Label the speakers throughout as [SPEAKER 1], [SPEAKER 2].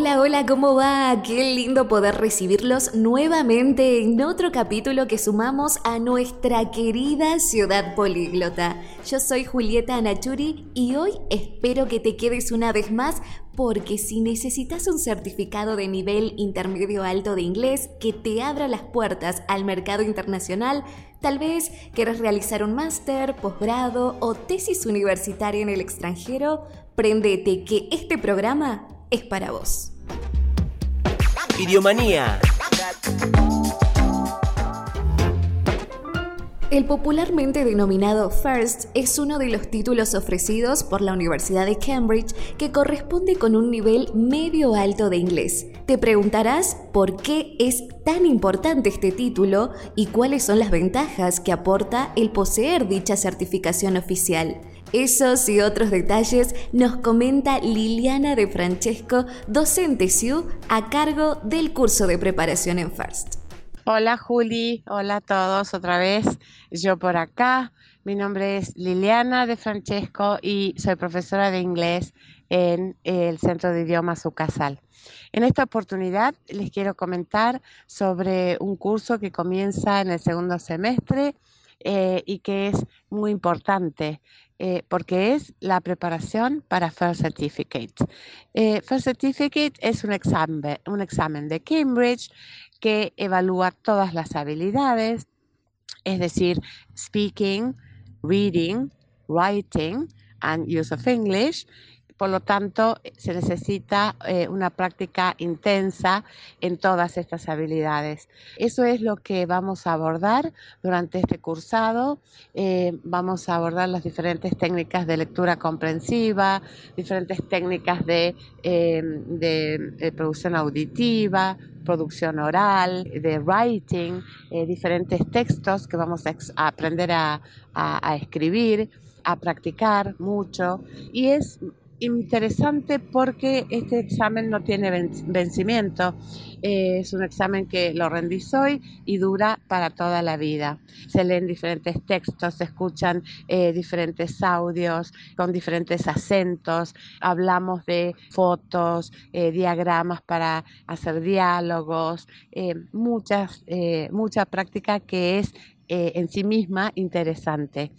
[SPEAKER 1] Hola, hola, ¿cómo va? Qué lindo poder recibirlos nuevamente en otro capítulo que sumamos a nuestra querida ciudad políglota. Yo soy Julieta Anachuri y hoy espero que te quedes una vez más porque si necesitas un certificado de nivel intermedio alto de inglés que te abra las puertas al mercado internacional, tal vez quieres realizar un máster, posgrado o tesis universitaria en el extranjero, prendete que este programa es para vos.
[SPEAKER 2] Idiomanía.
[SPEAKER 1] El popularmente denominado FIRST es uno de los títulos ofrecidos por la Universidad de Cambridge que corresponde con un nivel medio alto de inglés. Te preguntarás por qué es tan importante este título y cuáles son las ventajas que aporta el poseer dicha certificación oficial. Esos y otros detalles nos comenta Liliana de Francesco, docente SIU a cargo del curso de preparación en FIRST.
[SPEAKER 3] Hola Juli, hola a todos otra vez, yo por acá. Mi nombre es Liliana de Francesco y soy profesora de inglés en el Centro de Idiomas UCASAL. En esta oportunidad les quiero comentar sobre un curso que comienza en el segundo semestre eh, y que es muy importante eh, porque es la preparación para First Certificate. Eh, First Certificate es un examen, un examen de Cambridge que evalúa todas las habilidades, es decir, speaking, reading, writing and use of English por lo tanto, se necesita eh, una práctica intensa en todas estas habilidades. Eso es lo que vamos a abordar durante este cursado. Eh, vamos a abordar las diferentes técnicas de lectura comprensiva, diferentes técnicas de, eh, producción auditiva, producción oral, de writing, diferentes textos que vamos a, aprender a, a escribir, a practicar mucho. Y es interesante porque este examen no tiene vencimiento. Eh, es un examen que lo rendí hoy y dura para toda la vida. Se leen diferentes textos, se escuchan eh, diferentes audios con diferentes acentos, hablamos de fotos, eh, diagramas para hacer diálogos, muchas, mucha práctica que es eh, en sí misma interesante.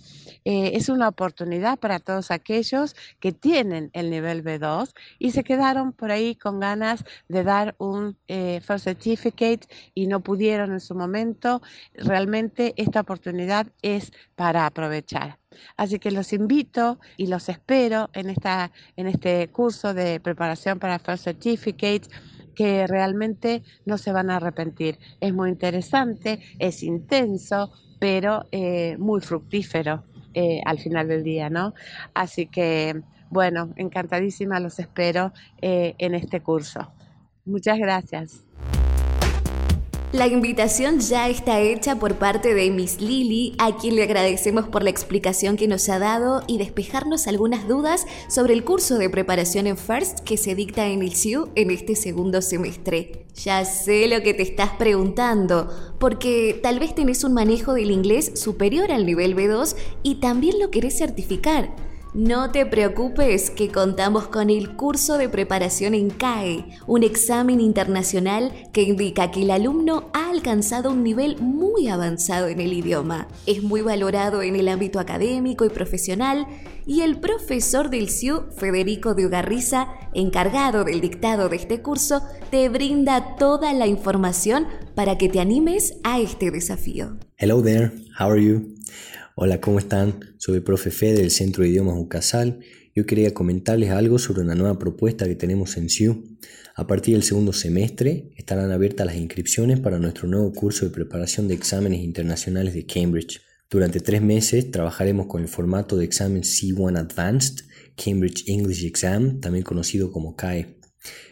[SPEAKER 3] Eh, es una oportunidad para todos aquellos que tienen el nivel B2 y se quedaron por ahí con ganas de dar un eh, First Certificate y no pudieron en su momento. Realmente esta oportunidad es para aprovechar. Así que los invito y los espero en, esta, en este curso de preparación para First Certificate que realmente no se van a arrepentir. Es muy interesante, es intenso, pero eh, muy fructífero eh, al final del día, ¿no? Así que, bueno, encantadísima, los espero eh, en este curso. Muchas gracias.
[SPEAKER 1] La invitación ya está hecha por parte de Miss Lily, a quien le agradecemos por la explicación que nos ha dado y despejarnos algunas dudas sobre el curso de preparación en FIRST que se dicta en el CIU en este segundo semestre. Ya sé lo que te estás preguntando, porque tal vez tenés un manejo del inglés superior al nivel B2 y también lo querés certificar. No te preocupes que contamos con el curso de preparación en CAE, un examen internacional que indica que el alumno ha alcanzado un nivel muy avanzado en el idioma. Es muy valorado en el ámbito académico y profesional y el profesor del CIU, Federico de Ugarriza, encargado del dictado de este curso, te brinda toda la información para que te animes a este desafío.
[SPEAKER 4] Hello there, how are you? Hola, ¿cómo están? Soy el profe Fede del Centro de Idiomas UCASAL y hoy quería comentarles algo sobre una nueva propuesta que tenemos en SIU. A partir del segundo semestre estarán abiertas las inscripciones para nuestro nuevo curso de preparación de exámenes internacionales de Cambridge. Durante tres meses trabajaremos con el formato de examen C1 Advanced, Cambridge English Exam, también conocido como CAE.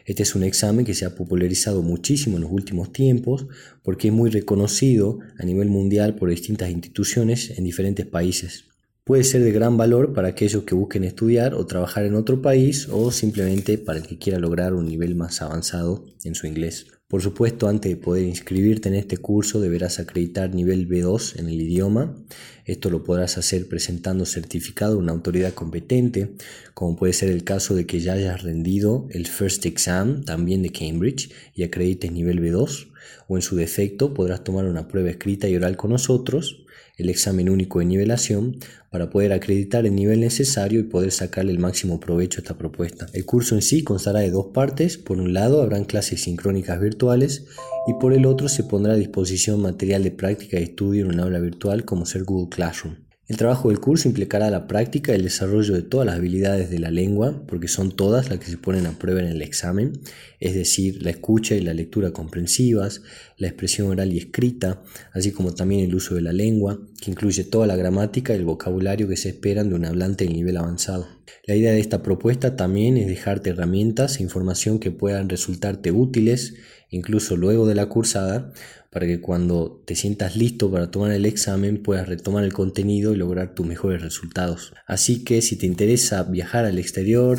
[SPEAKER 4] Este es un examen que se ha popularizado muchísimo en los últimos tiempos porque es muy reconocido a nivel mundial por distintas instituciones en diferentes países. Puede ser de gran valor para aquellos que busquen estudiar o trabajar en otro país o simplemente para el que quiera lograr un nivel más avanzado en su inglés. Por supuesto, antes de poder inscribirte en este curso deberás acreditar nivel B2 en el idioma. Esto lo podrás hacer presentando certificado a una autoridad competente, como puede ser el caso de que ya hayas rendido el First Exam también de Cambridge y acredites nivel B2, o en su defecto podrás tomar una prueba escrita y oral con nosotros el examen único de nivelación para poder acreditar el nivel necesario y poder sacarle el máximo provecho a esta propuesta. El curso en sí constará de dos partes. Por un lado habrán clases sincrónicas virtuales y por el otro se pondrá a disposición material de práctica y estudio en un aula virtual como ser Google Classroom. El trabajo del curso implicará la práctica y el desarrollo de todas las habilidades de la lengua, porque son todas las que se ponen a prueba en el examen, es decir, la escucha y la lectura comprensivas, la expresión oral y escrita, así como también el uso de la lengua, que incluye toda la gramática y el vocabulario que se esperan de un hablante de nivel avanzado. La idea de esta propuesta también es dejarte herramientas e información que puedan resultarte útiles, incluso luego de la cursada, para que cuando te sientas listo para tomar el examen puedas retomar el contenido y lograr tus mejores resultados. Así que si te interesa viajar al exterior,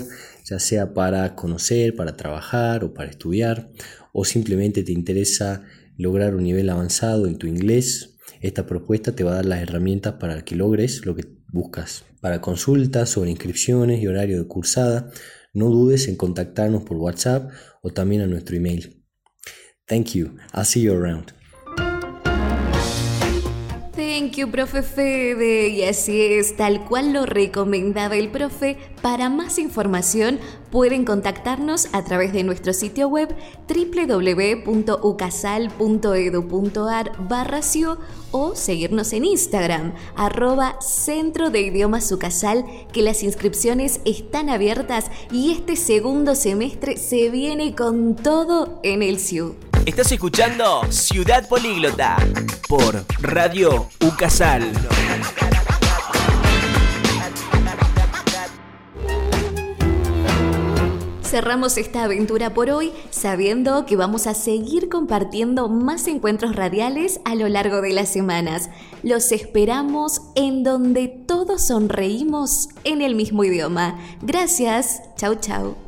[SPEAKER 4] ya sea para conocer, para trabajar o para estudiar, o simplemente te interesa lograr un nivel avanzado en tu inglés, esta propuesta te va a dar las herramientas para que logres lo que buscas. Para consultas sobre inscripciones y horario de cursada, no dudes en contactarnos por WhatsApp o también a nuestro email. Thank you. I'll see you around.
[SPEAKER 1] Thank you, profe Fede. Y así es, tal cual lo recomendaba el profe, para más información pueden contactarnos a través de nuestro sitio web www.ucasal.edu.ar barra o seguirnos en Instagram, arroba Centro de Idiomas Ucasal, que las inscripciones están abiertas y este segundo semestre se viene con todo en el CIU.
[SPEAKER 2] Estás escuchando Ciudad Políglota por Radio Ucasal.
[SPEAKER 1] Cerramos esta aventura por hoy sabiendo que vamos a seguir compartiendo más encuentros radiales a lo largo de las semanas. Los esperamos en donde todos sonreímos en el mismo idioma. Gracias. Chau, chau.